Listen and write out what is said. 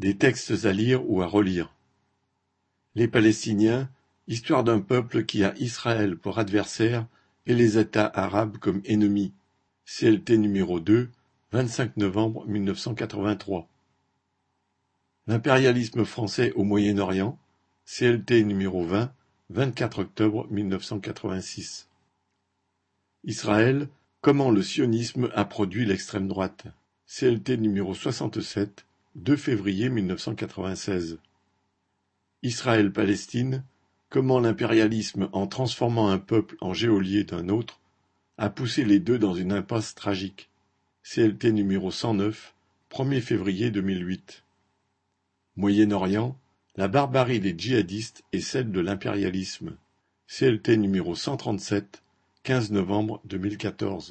Des textes à lire ou à relire. Les Palestiniens, histoire d'un peuple qui a Israël pour adversaire et les États arabes comme ennemis. CLT numéro 2, 25 novembre 1983. L'impérialisme français au Moyen-Orient. CLT numéro 20, 24 octobre 1986. Israël, comment le sionisme a produit l'extrême droite? CLT numéro 67, 2 février 1996. Israël-Palestine, comment l'impérialisme, en transformant un peuple en geôlier d'un autre, a poussé les deux dans une impasse tragique? CLT numéro 109, 1er février 2008. Moyen-Orient, la barbarie des djihadistes et celle de l'impérialisme. CLT numéro 137, 15 novembre 2014.